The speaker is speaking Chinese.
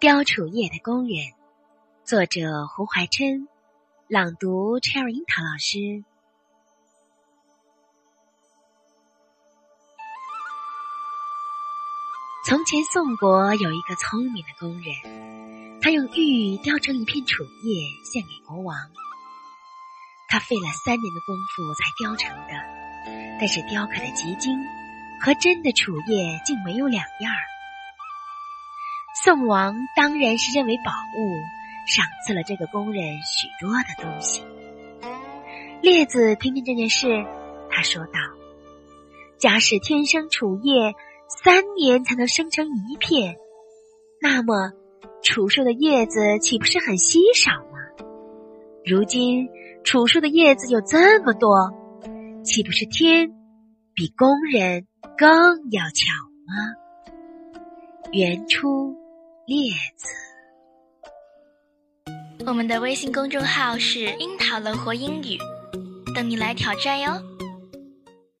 雕楚叶的工人，作者胡怀琛，朗读 Cherry 樱桃老师。从前，宋国有一个聪明的工人，他用玉雕成一片楚叶献给国王。他费了三年的功夫才雕成的，但是雕刻的极精，和真的楚叶竟没有两样儿。宋王当然是认为宝物，赏赐了这个工人许多的东西。列子听见这件事，他说道：“假使天生楚叶三年才能生成一片，那么楚树的叶子岂不是很稀少吗？如今楚树的叶子有这么多，岂不是天比工人更要巧吗？”原初。列子，我们的微信公众号是“樱桃乐活英语”，等你来挑战哟。